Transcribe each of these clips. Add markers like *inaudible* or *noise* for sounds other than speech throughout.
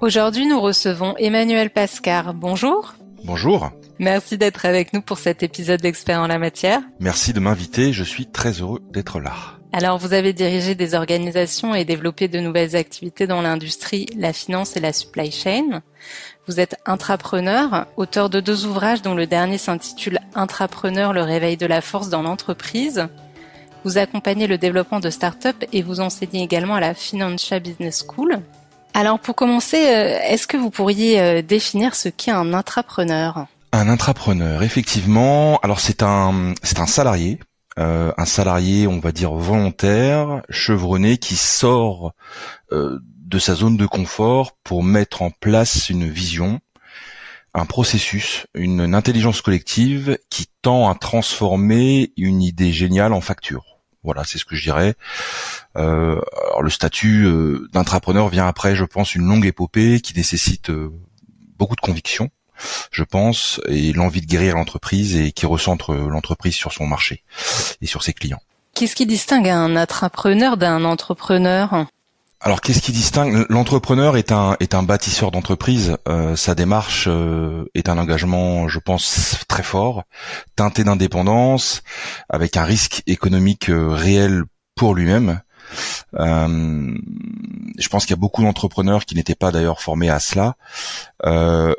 Aujourd'hui, nous recevons Emmanuel Pascar. Bonjour. Bonjour. Merci d'être avec nous pour cet épisode d'Experts en la matière. Merci de m'inviter, je suis très heureux d'être là. Alors, vous avez dirigé des organisations et développé de nouvelles activités dans l'industrie, la finance et la supply chain. Vous êtes intrapreneur, auteur de deux ouvrages dont le dernier s'intitule Intrapreneur, le réveil de la force dans l'entreprise. Vous accompagnez le développement de start-up et vous enseignez également à la Financial Business School. Alors, pour commencer, euh, est-ce que vous pourriez euh, définir ce qu'est un intrapreneur? Un intrapreneur, effectivement. Alors c'est un c'est un salarié, euh, un salarié, on va dire volontaire, chevronné, qui sort de sa zone de confort pour mettre en place une vision, un processus, une, intelligence collective qui tend à transformer une idée géniale en facture. Voilà, c'est ce que je dirais. Euh, alors le statut d'intrapreneur vient après, je pense, une longue épopée qui nécessite beaucoup de conviction je pense, et l'envie de guérir l'entreprise et qui recentre l'entreprise sur son marché et sur ses clients. Qu'est-ce qui distingue un entrepreneur d'un entrepreneur? Alors, qu'est-ce qui distingue L'entrepreneur est un est un bâtisseur d'entreprise. Euh, sa démarche euh, est un engagement, je pense, très fort, teinté d'indépendance, avec un risque économique euh, réel pour lui-même. Je pense qu'il y a beaucoup d'entrepreneurs qui n'étaient pas d'ailleurs formés à cela.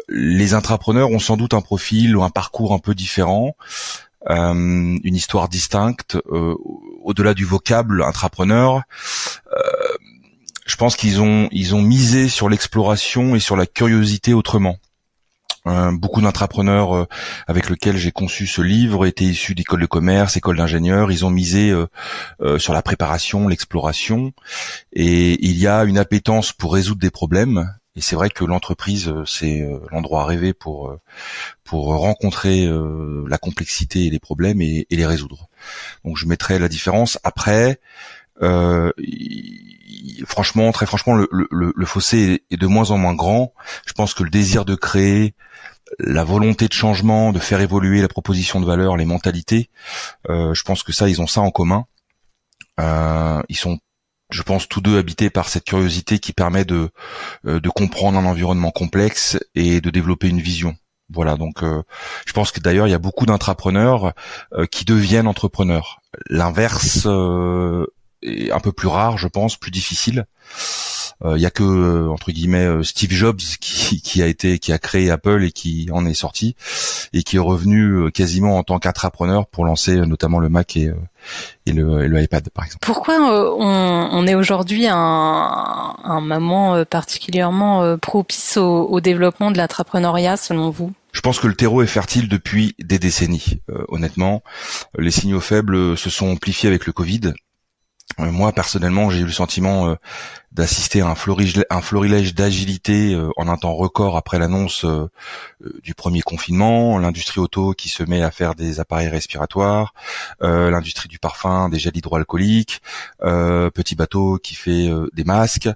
Les intrapreneurs ont sans doute un profil ou un parcours un peu différent, une histoire distincte. Au-delà du vocable intrapreneur, je pense qu'ils ont ils ont misé sur l'exploration et sur la curiosité autrement. Euh, beaucoup d'entrepreneurs euh, avec lesquels j'ai conçu ce livre étaient issus d'écoles de commerce, écoles d'ingénieurs. Ils ont misé euh, sur la préparation, l'exploration, et il y a une appétence pour résoudre des problèmes. Et c'est vrai que l'entreprise, c'est l'endroit rêvé pour pour rencontrer la complexité et les problèmes et, et les résoudre. Donc je mettrai la différence. Après, euh, franchement, très franchement, le, le, le, fossé est de moins en moins grand. Je pense que le désir de créer, la volonté de changement, de faire évoluer la proposition de valeur, les mentalités, euh, je pense que ça, ils ont ça en commun. Euh, ils sont, je pense, tous deux habités par cette curiosité qui permet de, euh, de comprendre un environnement complexe et de développer une vision. Voilà, donc euh, je pense que d'ailleurs il y a beaucoup d'intrapreneurs euh, qui deviennent entrepreneurs. L'inverse est un peu plus rare, je pense, plus difficile. Il euh, y a que euh, entre guillemets euh, Steve Jobs *laughs* qui, qui, a été qui a créé Apple et qui en est sorti et qui est revenu quasiment en tant qu'entrepreneur pour lancer notamment le Mac et, et, le, le, iPad par exemple. Pourquoi on, on est aujourd'hui un, un moment particulièrement propice au, au développement de l'entrepreneuriat selon vous? Je pense que le terreau est fertile depuis des décennies. honnêtement, les signaux faibles se sont amplifiés avec le Covid euh, moi personnellement, j'ai eu le sentiment euh, d'assister à un, florilège, d'agilité euh, en un temps record après l'annonce du premier confinement, l'industrie auto qui se met à faire des appareils respiratoires, l'industrie du parfum, des gels hydroalcooliques, petit bateau qui fait des masques.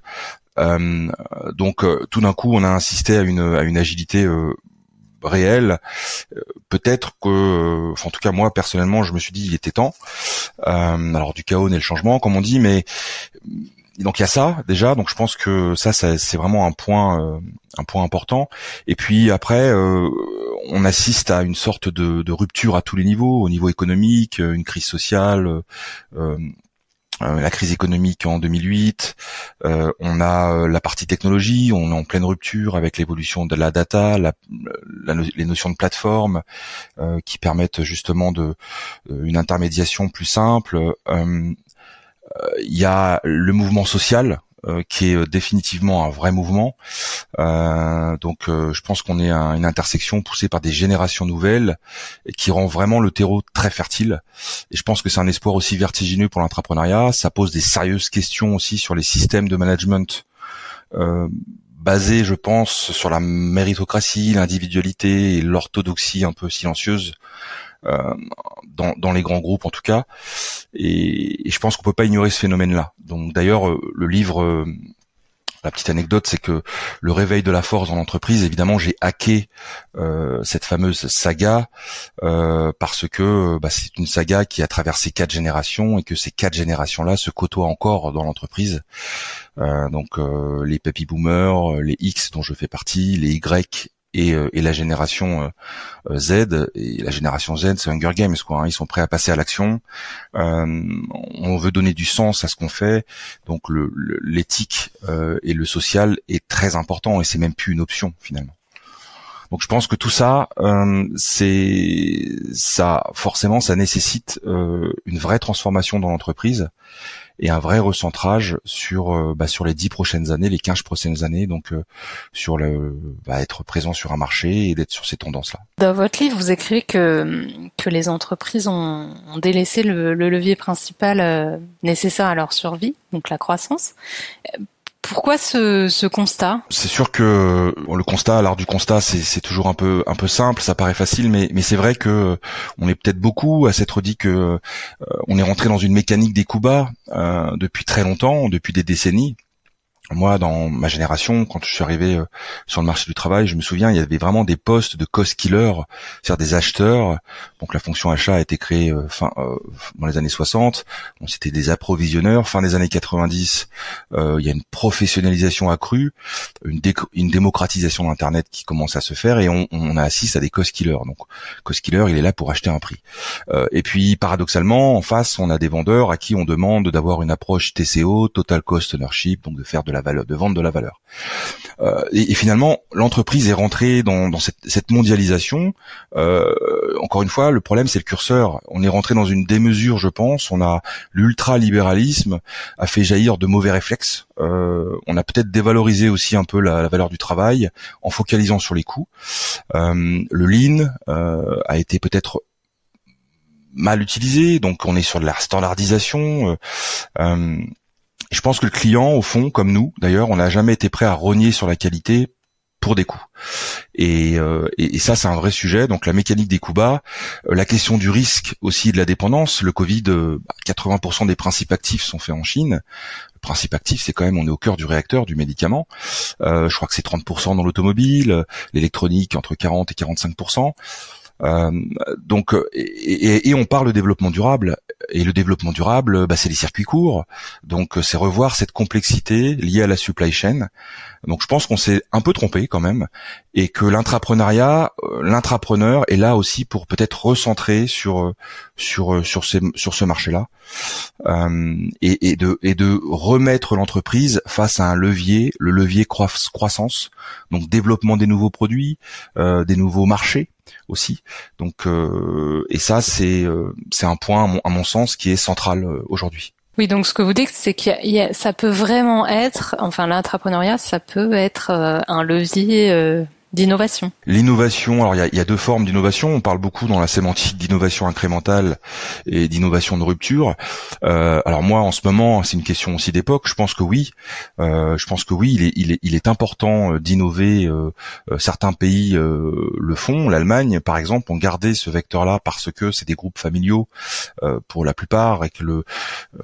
donc tout d'un coup, on a assisté à une agilité réel, euh, peut-être que, euh, en tout cas moi personnellement, je me suis dit il était temps. Euh, alors du chaos naît le changement, comme on dit, mais donc il y a ça déjà. Donc je pense que ça, c'est vraiment un point, un point important. Et puis après, on assiste à une sorte de, de, rupture à tous les niveaux, au niveau économique, une crise sociale, euh, la crise économique en 2008, euh, on a euh, la partie technologie, on est en pleine rupture avec l'évolution de la data, la, les notions de plateforme qui permettent justement de une intermédiation plus simple. Il y a le mouvement social euh, qui est euh, définitivement un vrai mouvement. Euh, donc je pense qu'on est à une intersection poussée par des générations nouvelles et qui rend vraiment le terreau très fertile. Et je pense que c'est un espoir aussi vertigineux pour l'entrepreneuriat. Ça pose des sérieuses questions aussi sur les systèmes de management basé, je pense, sur la méritocratie, l'individualité et l'orthodoxie un peu silencieuse euh, dans, dans, les grands groupes en tout cas. Et, et je pense qu'on peut pas ignorer ce phénomène-là. Donc d'ailleurs, euh, le livre euh, la petite anecdote, c'est que le réveil de la force dans l'entreprise, évidemment, j'ai hacké euh, cette fameuse saga euh, parce que bah, c'est une saga qui a traversé quatre générations et que ces quatre générations-là se côtoient encore dans l'entreprise. Euh, donc les baby boomers, les X dont je fais partie, les Y et, euh, et la génération euh, euh, Z et la génération Z c'est Hunger Games quoi hein. ils sont prêts à passer à l'action. On veut donner du sens à ce qu'on fait. Donc l'éthique et le social est très important et c'est même plus une option finalement. Donc je pense que tout ça, c'est ça forcément, ça nécessite une vraie transformation dans l'entreprise et un vrai recentrage sur euh, bah, sur les dix prochaines années, les 15 prochaines années, donc euh, sur le bah, être présent sur un marché et d'être sur ces tendances-là. Dans votre livre, vous écrivez que que les entreprises ont, ont délaissé le, le, levier principal euh, nécessaire à leur survie, donc la croissance. Pourquoi ce, constat? C'est sûr que le constat, l'art du constat, c'est toujours un peu simple, ça paraît facile, mais mais c'est vrai que euh, on est peut-être beaucoup à s'être dit que euh, on est rentré dans une mécanique des coups bas euh, depuis très longtemps, depuis des décennies moi, dans ma génération, quand je suis arrivé euh, sur le marché du travail, je me souviens, il y avait vraiment des postes de cost killer, c'est-à-dire des acheteurs. Donc la fonction achat a été créée euh, fin euh, dans les années 60. Bon, c'était des approvisionneurs. Fin des années 90, il y a une professionnalisation accrue, une, une démocratisation d'Internet qui commence à se faire, et on, on assiste à des cost killers. Donc cost killer, il est là pour acheter un prix. et puis paradoxalement, en face, on a des vendeurs à qui on demande d'avoir une approche TCO, total cost ownership, donc de faire de la valeur, de vendre de la valeur. Euh, et, finalement, l'entreprise est rentrée dans, cette, mondialisation. Euh, encore une fois, le problème c'est le curseur. On est rentré dans une démesure, je pense. On a l'ultra-libéralisme a fait jaillir de mauvais réflexes. Euh, on a peut-être dévalorisé aussi un peu la, valeur du travail en focalisant sur les coûts. le lean a été peut-être mal utilisé, donc on est sur de la standardisation. Euh, je pense que le client, au fond, comme nous, d'ailleurs, on n'a jamais été prêt à rogner sur la qualité pour des coûts. Et, euh, ça, c'est un vrai sujet. Donc la mécanique des coûts bas, euh, la question du risque aussi de la dépendance. Le Covid, 80% euh, des principes actifs sont faits en Chine. Le principe actif, c'est quand même, on est au cœur du réacteur, du médicament. je crois que c'est 30% dans l'automobile, l'électronique entre 40 et 45%. Euh, donc, et, et, on parle de développement durable. Et le développement durable, bah, c'est les circuits courts. Donc, c'est revoir cette complexité liée à la supply chain. Donc, je pense qu'on s'est un peu trompé quand même, et que l'intrapreneuriat, euh, l'intrapreneur est là aussi pour peut-être recentrer sur sur sur ces, sur ce marché-là, euh, et, de et de remettre l'entreprise face à un levier, le levier croissance, donc développement des nouveaux produits, euh, des nouveaux marchés aussi. Donc euh, et ça c'est euh, c'est un point à mon, sens qui est central euh, aujourd'hui. Oui, donc ce que vous dites, c'est que ça peut vraiment être, enfin l'entrepreneuriat, ça peut être un levier d'innovation L'innovation, alors il y a, y a, deux formes d'innovation. On parle beaucoup dans la sémantique d'innovation incrémentale et d'innovation de rupture. Euh, alors moi, en ce moment, c'est une question aussi d'époque. Je pense que oui. Euh, je pense que oui, il est, il est, il est important euh, d'innover. Euh, euh, certains pays euh, le font. L'Allemagne, par exemple, ont gardé ce vecteur-là parce que c'est des groupes familiaux pour la plupart et que le,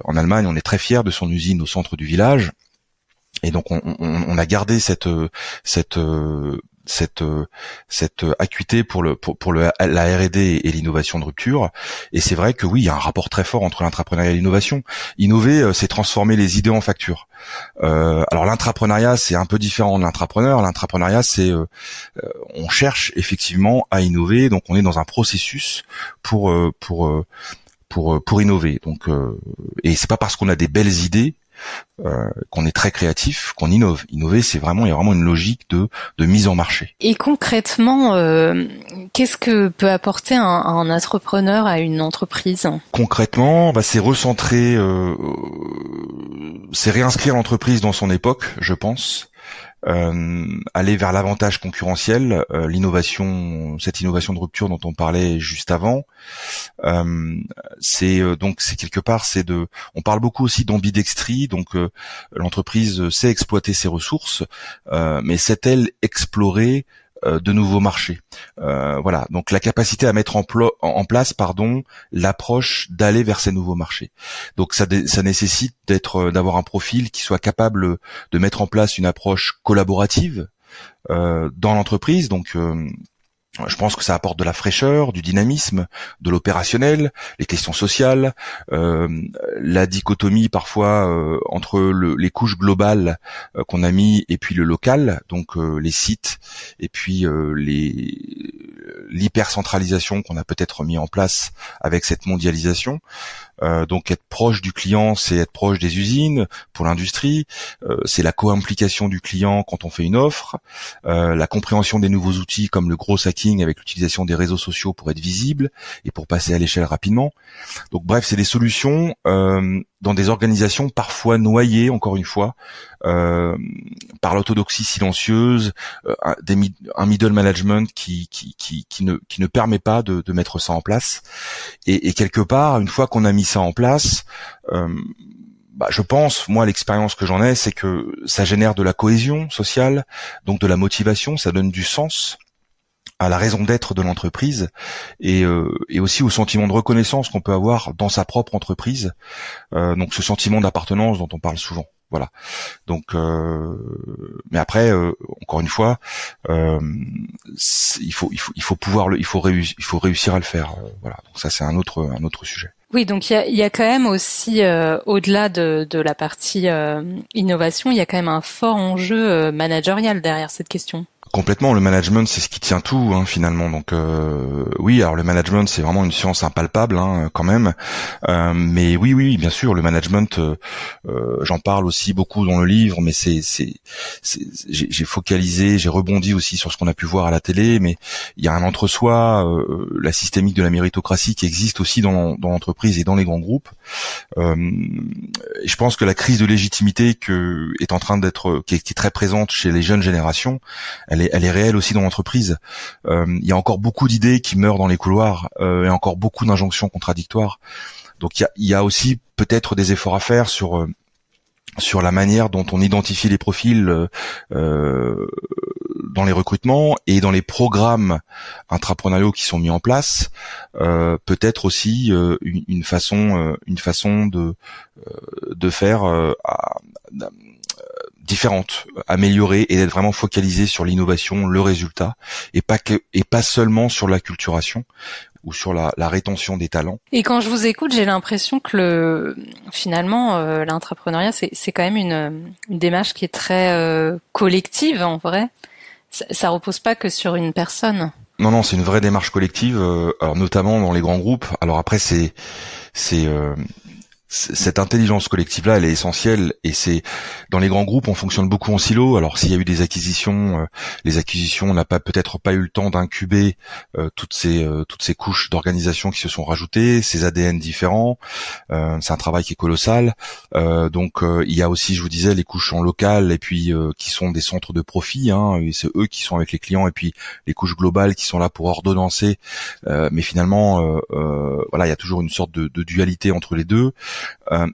en Allemagne, on est très fier de son usine au centre du village. Et donc on, on, on, a gardé cette cette cette euh, cette acuité pour le pour, pour le, la R&D et l'innovation de rupture. Et c'est vrai que oui il y a un rapport très fort entre l'entrepreneuriat et l'innovation. Innover euh, c'est transformer les idées en factures euh, alors l'entrepreneuriat c'est un peu différent de l'intrapreneur. L'entrepreneuriat c'est euh, on cherche effectivement à innover. Donc on est dans un processus pour pour pour pour innover. Donc et c'est pas parce qu'on a des belles idées euh, qu'on est très créatif, qu'on innove. Innover, c'est vraiment il y a vraiment une logique de, de mise en marché. Et concrètement, euh, qu'est-ce que peut apporter un, un, entrepreneur à une entreprise? Concrètement, bah, c'est recentrer, euh, c'est réinscrire l'entreprise dans son époque, je pense. Aller vers l'avantage concurrentiel, l'innovation, cette innovation de rupture dont on parlait juste avant. c'est donc c'est quelque part c'est de, on parle beaucoup aussi d'ambidextrie, donc l'entreprise sait exploiter ses ressources, mais sait-elle explorer euh, de nouveaux marchés. Euh, voilà, donc la capacité à mettre en, place, pardon, l'approche d'aller vers ces nouveaux marchés. Donc ça, nécessite d'être, euh, d'avoir un profil qui soit capable de mettre en place une approche collaborative dans l'entreprise. Je pense que ça apporte de la fraîcheur, du dynamisme, de l'opérationnel, les questions sociales, euh, la dichotomie parfois euh, entre le, les couches globales euh, qu'on a mis et puis le local, donc les sites et puis les l'hypercentralisation qu'on a peut-être mis en place avec cette mondialisation. Donc être proche du client, c'est être proche des usines pour l'industrie, c'est la co-implication du client quand on fait une offre, la compréhension des nouveaux outils comme le gros avec l'utilisation des réseaux sociaux pour être visible et pour passer à l'échelle rapidement. Donc bref, c'est des solutions dans des organisations parfois noyées, encore une fois, euh, par l'orthodoxie silencieuse, euh, un middle management qui, qui, qui, qui, ne, qui ne permet pas de, de mettre ça en place. Et, et quelque part, une fois qu'on a mis ça en place, euh, bah, je pense, moi, l'expérience que j'en ai, c'est que ça génère de la cohésion sociale, donc de la motivation, ça donne du sens à la raison d'être de l'entreprise et, euh, et, aussi au sentiment de reconnaissance qu'on peut avoir dans sa propre entreprise. Euh, donc ce sentiment d'appartenance dont on parle souvent. Voilà. Donc, euh, mais après, euh, encore une fois, euh, il faut, il faut, il faut pouvoir le, il faut réussir, il faut réussir à le faire. Euh, voilà. Donc ça, c'est un autre, un autre sujet. Oui, donc il y a, y a, quand même aussi, euh, au-delà de, de, la partie innovation, il y a quand même un fort enjeu managérial derrière cette question. Complètement, le management c'est ce qui tient tout hein, finalement. Donc euh, oui, alors le management c'est vraiment une science impalpable hein, quand même. Euh, mais oui, oui, bien sûr, le management, euh, j'en parle aussi beaucoup dans le livre, mais c'est, c'est, j'ai focalisé, j'ai rebondi aussi sur ce qu'on a pu voir à la télé. Mais il y a un entre-soi, la systémique de la méritocratie qui existe aussi dans, l'entreprise et dans les grands groupes. je pense que la crise de légitimité que est en train d'être, qui, est très présente chez les jeunes générations, elle est, réelle aussi dans l'entreprise. Euh, il y a encore beaucoup d'idées qui meurent dans les couloirs euh, et encore beaucoup d'injonctions contradictoires. Donc il y a, aussi peut-être des efforts à faire sur euh, sur la manière dont on identifie les profils dans les recrutements et dans les programmes intrapreneuriaux qui sont mis en place, peut-être aussi une, façon, une façon de de faire différentes, améliorées et d'être vraiment focalisé sur l'innovation, le résultat et pas que et pas seulement sur l'acculturation ou sur la, la, rétention des talents. Et quand je vous écoute, j'ai l'impression que le finalement euh, l'entrepreneuriat c'est c'est quand même une, une, démarche qui est très euh, collective en vrai. Ça, ça repose pas que sur une personne. Non non, c'est une vraie démarche collective, euh, alors notamment dans les grands groupes. Alors après c'est c'est euh, cette intelligence collective là elle est essentielle et c'est dans les grands groupes on fonctionne beaucoup en silo. Alors s'il y a eu des acquisitions euh, les acquisitions on n'a pas peut-être pas eu le temps d'incuber euh, toutes ces euh, toutes ces couches d'organisation qui se sont rajoutées ces ADN différents. C'est un travail qui est colossal. Donc il y a aussi je vous disais les couches en local et puis qui sont des centres de profit hein, et c'est eux qui sont avec les clients et puis les couches globales qui sont là pour ordonnancer. Mais finalement voilà il y a toujours une sorte de, dualité entre les deux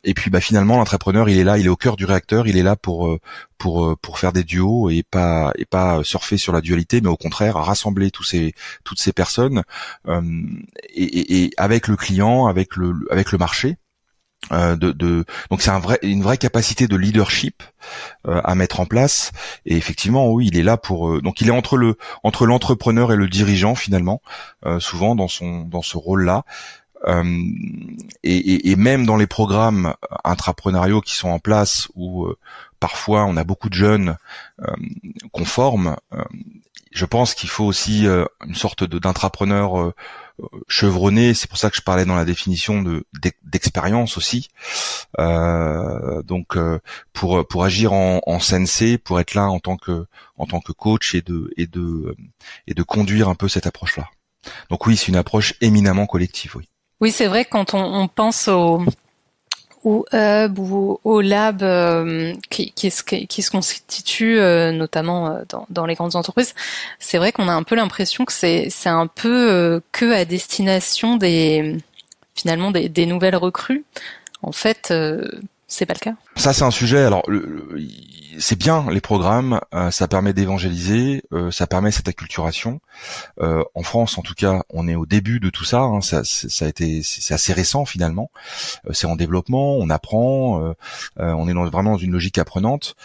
et puis bah finalement l'entrepreneur il est là, il est au cœur du réacteur, il est là pour euh, pour euh, pour faire des duos et pas et pas surfer sur la dualité, mais au contraire rassembler tous ces toutes ces personnes et, et, avec le client, avec le avec le marché. de, de, donc c'est un vrai, une vraie capacité de leadership à mettre en place et effectivement oui il est là pour donc il est entre le entre l'entrepreneur et le dirigeant finalement souvent dans son dans ce rôle là euh, et, et, même dans les programmes intrapreneuriaux qui sont en place, où euh, parfois on a beaucoup de jeunes euh, qu'on forme, je pense qu'il faut aussi une sorte d'intrapreneur chevronné. C'est pour ça que je parlais dans la définition de d'expérience aussi. Euh, donc pour pour agir en, en sensei, pour être là en tant que en tant que coach et de et de et de conduire un peu cette approche là. Donc oui, c'est une approche éminemment collective. Oui. Oui, c'est vrai quand on, on pense au, au hub ou au lab qui, qui, se, qui se constitue notamment dans, dans, les grandes entreprises, c'est vrai qu'on a un peu l'impression que c'est un peu que à destination des finalement des, des nouvelles recrues. En fait, c'est pas le cas. Ça, c'est un sujet. Alors, c'est bien les programmes. Euh, ça permet d'évangéliser. Euh, ça permet cette acculturation. Euh, en France, en tout cas, on est au début de tout ça. Hein, ça, ça, a été, c'est assez récent finalement. c'est en développement. On apprend. on est dans, vraiment dans une logique apprenante.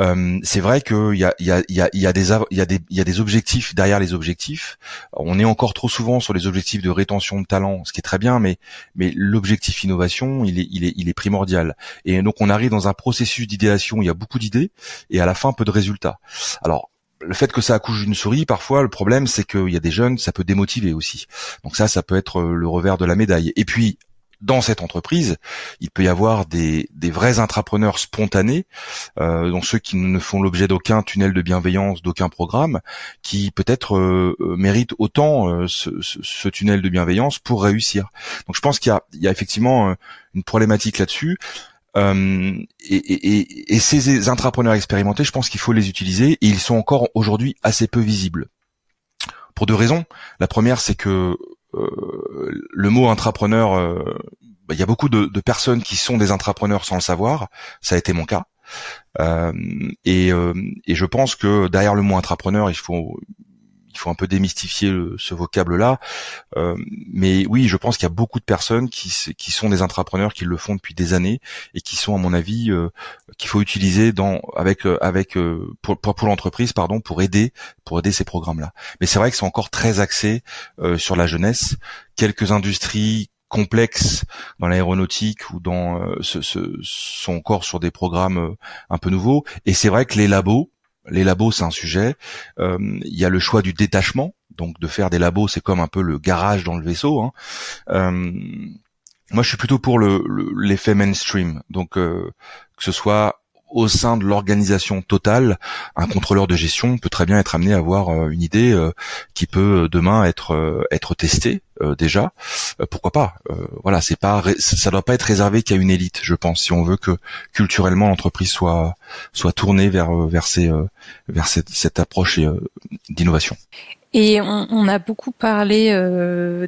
Euh, c'est vrai qu'il y a, y, a, des, y, a des, y a des objectifs derrière les objectifs. On est encore trop souvent sur les objectifs de rétention de talent, ce qui est très bien, mais, mais l'objectif innovation, il est, il, est, il est primordial. Et donc on arrive dans un processus d'idéation il y a beaucoup d'idées et à la fin peu de résultats. Alors le fait que ça accouche d'une souris, parfois, le problème, c'est qu'il y a des jeunes, ça peut démotiver aussi. Donc ça, ça peut être le revers de la médaille. Et puis, dans cette entreprise, il peut y avoir des, des vrais intrapreneurs spontanés, euh, donc ceux qui ne font l'objet d'aucun tunnel de bienveillance, d'aucun programme, qui peut-être euh, euh, méritent autant euh, ce, ce, tunnel de bienveillance pour réussir. Donc je pense qu'il y, y a, effectivement une problématique là-dessus. Euh, et, et, et, ces intrapreneurs expérimentés, je pense qu'il faut les utiliser et ils sont encore aujourd'hui assez peu visibles. Pour deux raisons. La première, c'est que euh, le mot intrapreneur, euh, bah, il y a beaucoup de, personnes qui sont des intrapreneurs sans le savoir. Ça a été mon cas. Euh, et, et, je pense que derrière le mot intrapreneur, il faut il faut un peu démystifier ce vocable-là. Euh, mais oui, je pense qu'il y a beaucoup de personnes qui, qui sont des intrapreneurs, qui le font depuis des années et qui sont, à mon avis, euh, qu'il faut utiliser dans avec euh, avec pour, pour, l'entreprise, pardon, pour aider pour aider ces programmes-là. Mais c'est vrai que c'est encore très axé sur la jeunesse. Quelques industries complexes dans l'aéronautique ou dans ce, ce, sont encore sur des programmes un peu nouveaux. Et c'est vrai que les labos, les labos, c'est un sujet. Euh, il y a le choix du détachement, donc de faire des labos, c'est comme un peu le garage dans le vaisseau. Hein. Euh, moi, je suis plutôt pour l'effet mainstream, donc euh, que ce soit au sein de l'organisation totale, un contrôleur de gestion peut très bien être amené à avoir euh, une idée euh, qui peut euh, demain être testée déjà. pourquoi pas Voilà, c'est pas ça doit pas être réservé qu'à une élite, je pense, si on veut que culturellement l'entreprise soit soit tournée vers cette, approche d'innovation. Et on, on, a beaucoup parlé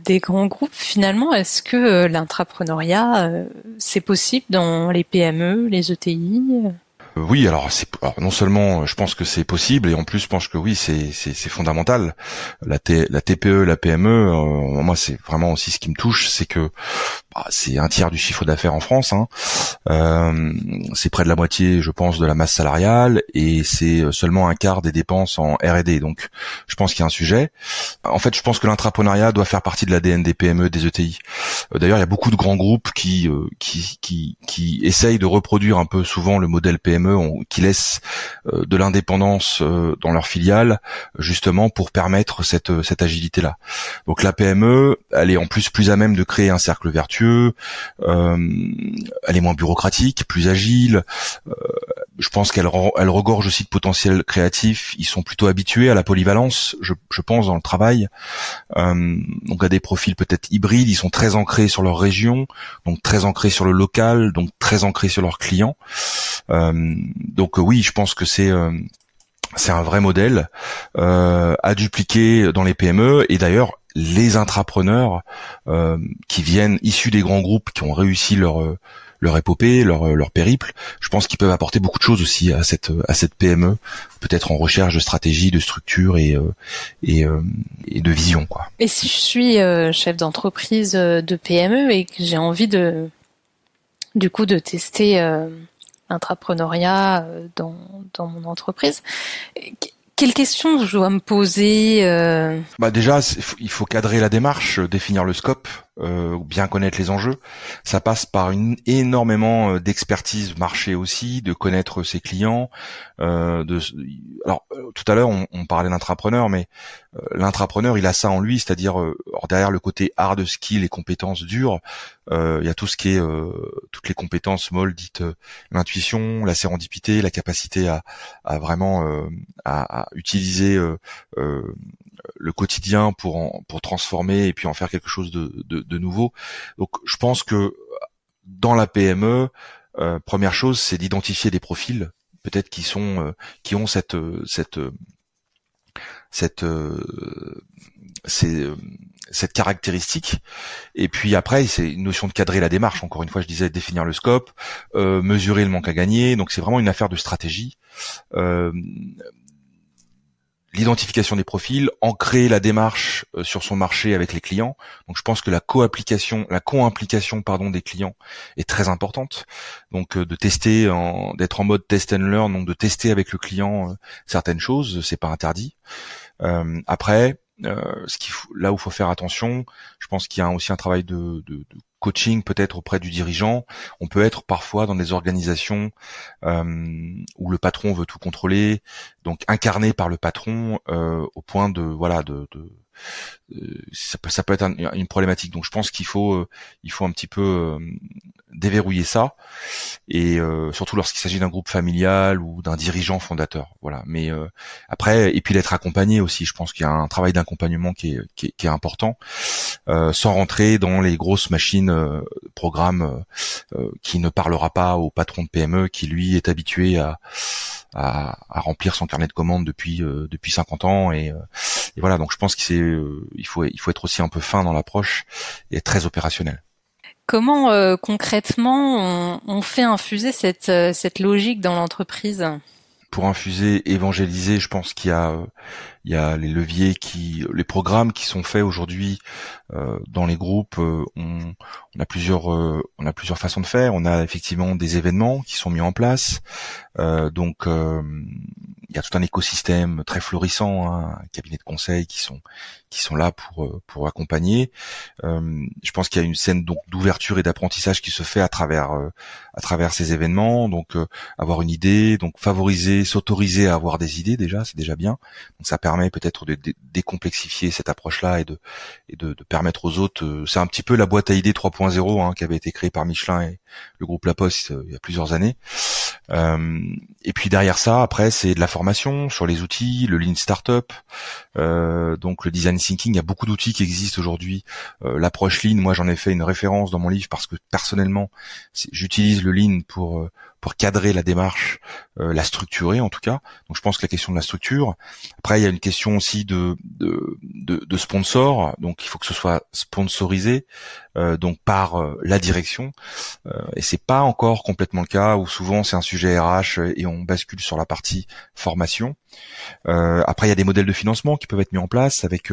des grands groupes. Finalement, est-ce que l'intrapreneuriat, c'est possible dans les PME, les ETI oui, alors non seulement je pense que c'est possible et en plus je pense que oui c'est fondamental. La la TPE, la PME, euh, moi c'est vraiment aussi ce qui me touche, c'est que bah, c'est un tiers du chiffre d'affaires en France. Hein. Euh, c'est près de la moitié, je pense, de la masse salariale et c'est seulement un quart des dépenses en R&D. Donc je pense qu'il y a un sujet. En fait, je pense que l'intrapreneuriat doit faire partie de l'ADN des PME, des ETI. Euh, d'ailleurs, il y a beaucoup de grands groupes qui qui qui qui essayent de reproduire un peu souvent le modèle PME qui laissent euh, de l'indépendance euh, dans leurs filiales, justement pour permettre cette, euh, cette agilité-là. Donc la PME, elle est en plus plus à même de créer un cercle vertueux, elle est moins bureaucratique, plus agile, je pense qu'elle elle regorge aussi de potentiel créatif. Ils sont plutôt habitués à la polyvalence, je, pense, dans le travail. Euh, donc à des profils peut-être hybrides. Ils sont très ancrés sur leur région, donc très ancrés sur le local, donc très ancrés sur leurs clients. Euh, donc oui, je pense que c'est euh, un vrai modèle euh, à dupliquer dans les PME. Et d'ailleurs, les intrapreneurs euh, qui viennent issus des grands groupes, qui ont réussi leur leur épopée, leur, leur périple. Je pense qu'ils peuvent apporter beaucoup de choses aussi à cette à cette PME, peut-être en recherche de stratégie, de structure et euh, et, euh, et, de vision quoi. Et si je suis euh, chef d'entreprise de PME et que j'ai envie de du coup de tester l'entrepreneuriat dans dans mon entreprise, quelles questions je dois me poser Bah déjà, il faut cadrer la démarche, définir le scope, euh, bien connaître les enjeux. Ça passe par une énormément euh, d'expertise marché aussi, de connaître ses clients. Euh, de, alors euh, tout à l'heure on, on parlait d'entrepreneur, mais l'intrapreneur il a ça en lui, c'est-à-dire derrière le côté hard skill et compétences dures, il y a tout ce qui est toutes les compétences molles dites l'intuition, la sérendipité, la capacité à, à vraiment à, à, utiliser le quotidien pour en, pour transformer et puis en faire quelque chose de, de, de nouveau. Donc je pense que dans la PME, première chose, c'est d'identifier des profils peut-être qui sont qui ont cette cette cette cette caractéristique. Et puis après, c'est une notion de cadrer la démarche. Encore une fois, je disais définir le scope, euh, mesurer le manque à gagner. Donc c'est vraiment une affaire de stratégie. Euh, l'identification des profils, ancrer la démarche euh, sur son marché avec les clients. Donc je pense que la co-application, la co-implication pardon des clients est très importante. Donc de tester, d'être en mode test and learn, donc de tester avec le client certaines choses, c'est pas interdit. après, euh, ce là où faut faire attention, je pense qu'il y a aussi un travail de, de, de coaching peut-être auprès du dirigeant. On peut être parfois dans des organisations euh, où le patron veut tout contrôler, donc incarné par le patron euh, au point de voilà de, ça peut, ça peut être une problématique. Donc je pense qu'il faut, euh, il faut un petit peu euh, déverrouiller ça, et surtout lorsqu'il s'agit d'un groupe familial ou d'un dirigeant fondateur. Voilà. Mais après, et puis d'être accompagné aussi. Je pense qu'il y a un travail d'accompagnement qui est, qui, est, qui est, important, sans rentrer dans les grosses machines programmes qui ne parlera pas au patron de PME qui lui est habitué à à, à, remplir son carnet de commandes depuis euh, depuis 50 ans et, euh, et, voilà donc je pense qu'il euh, il faut il faut être aussi un peu fin dans l'approche et très opérationnel. Comment concrètement on, on, fait infuser cette cette logique dans l'entreprise? Pour infuser, évangéliser, je pense qu'il y a il y a les leviers qui, les programmes qui sont faits aujourd'hui euh, dans les groupes. Euh, on, on, a plusieurs, euh, on a plusieurs façons de faire. On a effectivement des événements qui sont mis en place. donc il y a tout un écosystème très florissant, hein, cabinet de conseil qui sont qui sont là pour pour accompagner. je pense qu'il y a une scène donc d'ouverture et d'apprentissage qui se fait à travers à travers ces événements. Donc avoir une idée, donc favoriser, s'autoriser à avoir des idées déjà, c'est déjà bien. Donc ça permet peut-être de, décomplexifier cette approche-là et de et de, permettre aux autres. Euh, c'est un petit peu la boîte à idées 3.0 hein, qui avait été créée par Michelin et le groupe La Poste euh, il y a plusieurs années. Euh, et puis derrière ça, après, c'est de la formation sur les outils, le Lean Startup, donc le Design Thinking. Il y a beaucoup d'outils qui existent aujourd'hui. L'approche Lean, moi j'en ai fait une référence dans mon livre parce que personnellement, j'utilise le Lean pour pour cadrer la démarche, euh, la structurer en tout cas. Donc je pense que la question de la structure. Après, il y a une question aussi de de, de, sponsor. Donc il faut que ce soit sponsorisé, euh, donc par euh, la direction. et c'est pas encore complètement le cas où souvent c'est un sujet RH et on bascule sur la partie formation. après, il y a des modèles de financement qui peuvent être mis en place avec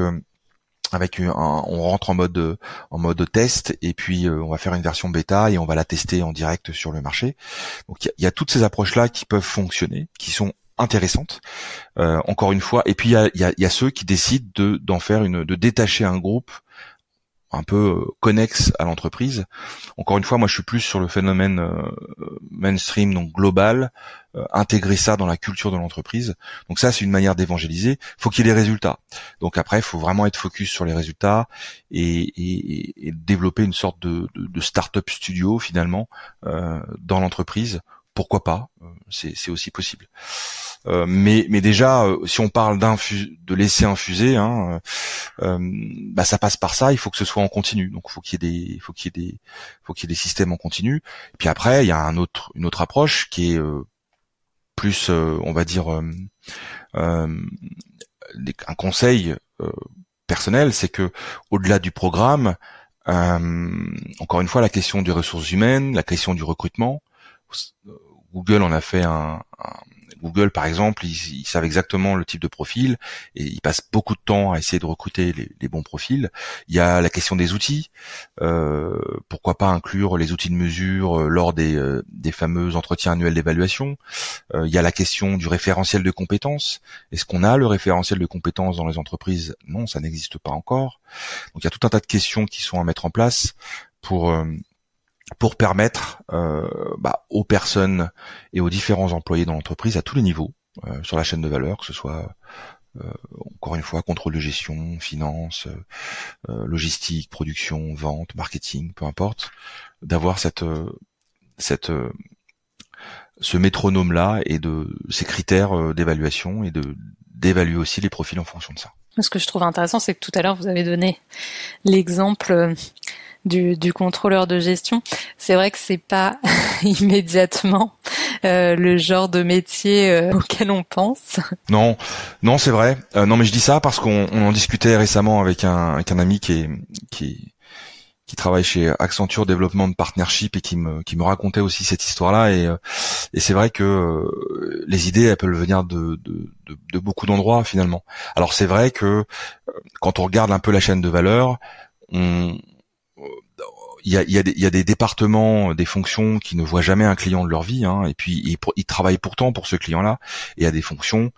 avec un, on rentre en mode en mode test et puis euh, on va faire une version bêta et on va la tester en direct sur le marché. Donc il y, a toutes ces approches là qui peuvent fonctionner, qui sont intéressantes. Euh, encore une fois, et puis il y a, y a, ceux qui décident de d'en faire une, de détacher un groupe un peu euh, connexe à l'entreprise. Encore une fois, moi je suis plus sur le phénomène euh, mainstream, donc global, euh, intégrer ça dans la culture de l'entreprise. Donc ça, c'est une manière d'évangéliser. Faut qu'il y ait des résultats. Donc après, il faut vraiment être focus sur les résultats et, développer une sorte de, de, de start-up studio finalement dans l'entreprise. Pourquoi pas C'est aussi possible. Euh, mais, déjà, euh, si on parle de laisser infuser, hein, euh, bah ça passe par ça. Il faut que ce soit en continu. Donc, faut qu'il y ait des, faut qu'il y ait des, systèmes en continu. Et puis après, il y a une autre approche qui est plus, on va dire, un conseil personnel, c'est que au-delà du programme, encore une fois, la question des ressources humaines, la question du recrutement. Google en a fait un, Google, par exemple, ils, savent exactement le type de profil et ils passent beaucoup de temps à essayer de recruter les, bons profils. Il y a la question des outils. Euh, pourquoi pas inclure les outils de mesure euh, lors des, euh, des fameux entretiens annuels d'évaluation? il y a la question du référentiel de compétences. Est-ce qu'on a le référentiel de compétences dans les entreprises? Non, ça n'existe pas encore. Donc il y a tout un tas de questions qui sont à mettre en place pour pour permettre euh, bah, aux personnes et aux différents employés dans l'entreprise à tous les niveaux euh, sur la chaîne de valeur, que ce soit euh, encore une fois contrôle de gestion, finance, logistique, production, vente, marketing, peu importe, d'avoir cette cette ce métronome là et de ces critères d'évaluation et de d'évaluer aussi les profils en fonction de ça. Ce que je trouve intéressant, c'est que tout à l'heure vous avez donné l'exemple du, du, contrôleur de gestion. C'est vrai que c'est pas *laughs* immédiatement euh, le genre de métier euh, auquel on pense. Non, non, c'est vrai. Euh, non, mais je dis ça parce qu'on en discutait récemment avec un, ami qui qui travaille chez Accenture Développement de Partnership et qui me qui me racontait aussi cette histoire-là et et c'est vrai que les idées elles peuvent venir de de, de, de beaucoup d'endroits finalement. Alors c'est vrai que quand on regarde un peu la chaîne de valeur, on il y a, y, a y a, des départements, des fonctions qui ne voient jamais un client de leur vie, hein, et puis ils, travaillent pourtant pour ce client-là. Et il y a des fonctions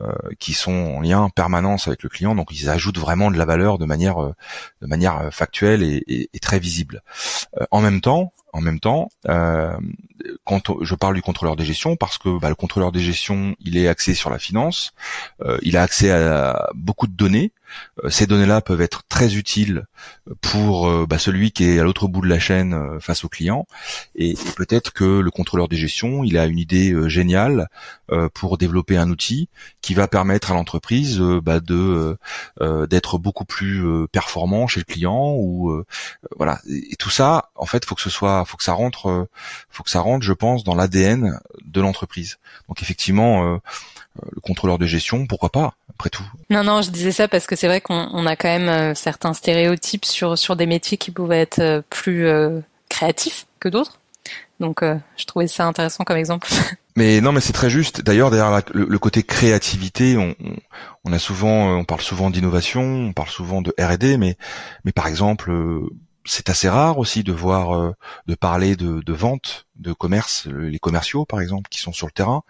euh, qui sont en lien permanence avec le client, donc ils ajoutent vraiment de la valeur de manière, euh, de manière euh, factuelle et, et, très visible. Euh, en même temps, en même temps, euh, quand je parle du contrôleur des gestions, parce que bah, le contrôleur des gestions, il est axé sur la finance, euh, il a accès à beaucoup de données. Euh, ces données-là peuvent être très utiles pour euh, bah, celui qui est à l'autre bout de la chaîne euh, face au client. Et, peut-être que le contrôleur des gestions, il a une idée géniale pour développer un outil qui va permettre à l'entreprise bah, de d'être beaucoup plus performant chez le client. Ou voilà. Et, et, tout ça, en fait, faut que ce soit faut que ça rentre, faut que ça rentre, je pense, dans l'ADN de l'entreprise. Donc effectivement, euh, euh, le contrôleur de gestion, pourquoi pas après tout. Non, non, je disais ça parce que c'est vrai qu'on a quand même certains stéréotypes sur sur des métiers qui pouvaient être plus créatifs que d'autres. Donc, je trouvais ça intéressant comme exemple. *laughs* Mais non, mais c'est très juste. D'ailleurs, derrière le, côté créativité, on, on, a souvent, on parle souvent d'innovation, on parle souvent de R&D, mais mais par exemple, c'est assez rare aussi de voir, euh, de parler de, de, vente, de commerce, les commerciaux par exemple, qui sont sur le terrain,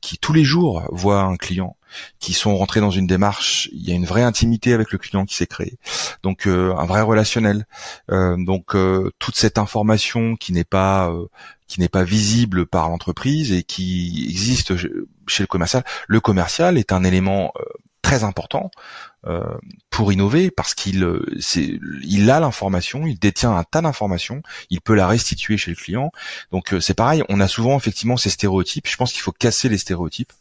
qui tous les jours voient un client, qui sont rentrés dans une démarche, il y a une vraie intimité avec le client qui s'est créée, donc euh, un vrai relationnel. Euh, donc toute cette information qui n'est pas qui n'est pas visible par l'entreprise et qui existe chez le commercial. Le commercial est un élément très important pour innover parce qu'il euh, il a l'information, il détient un tas d'informations, il peut la restituer chez le client. Donc euh, c'est pareil, on a souvent effectivement ces stéréotypes. Je pense qu'il faut casser les stéréotypes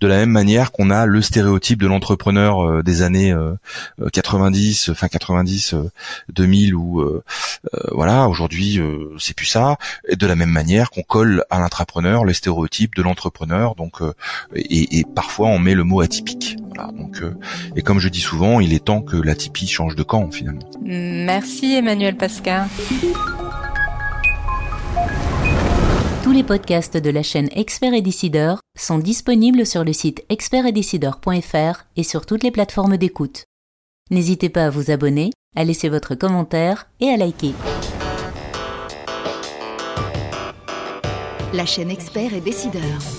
de la même manière qu'on a le stéréotype de l'entrepreneur des années 90, fin 90, 2000 ou voilà, aujourd'hui c'est plus ça. Et de la même manière qu'on colle à l'intrapreneur les stéréotypes de l'entrepreneur. Donc et, et, parfois on met le mot atypique. Voilà, donc et comme je je dis souvent, il est temps que la Tipeee change de camp finalement. Merci Emmanuel Pascal. Tous les podcasts de la chaîne Expert et Décideur sont disponibles sur le site expertetdecideur.fr et sur toutes les plateformes d'écoute. N'hésitez pas à vous abonner, à laisser votre commentaire et à liker. La chaîne Expert et Décideur.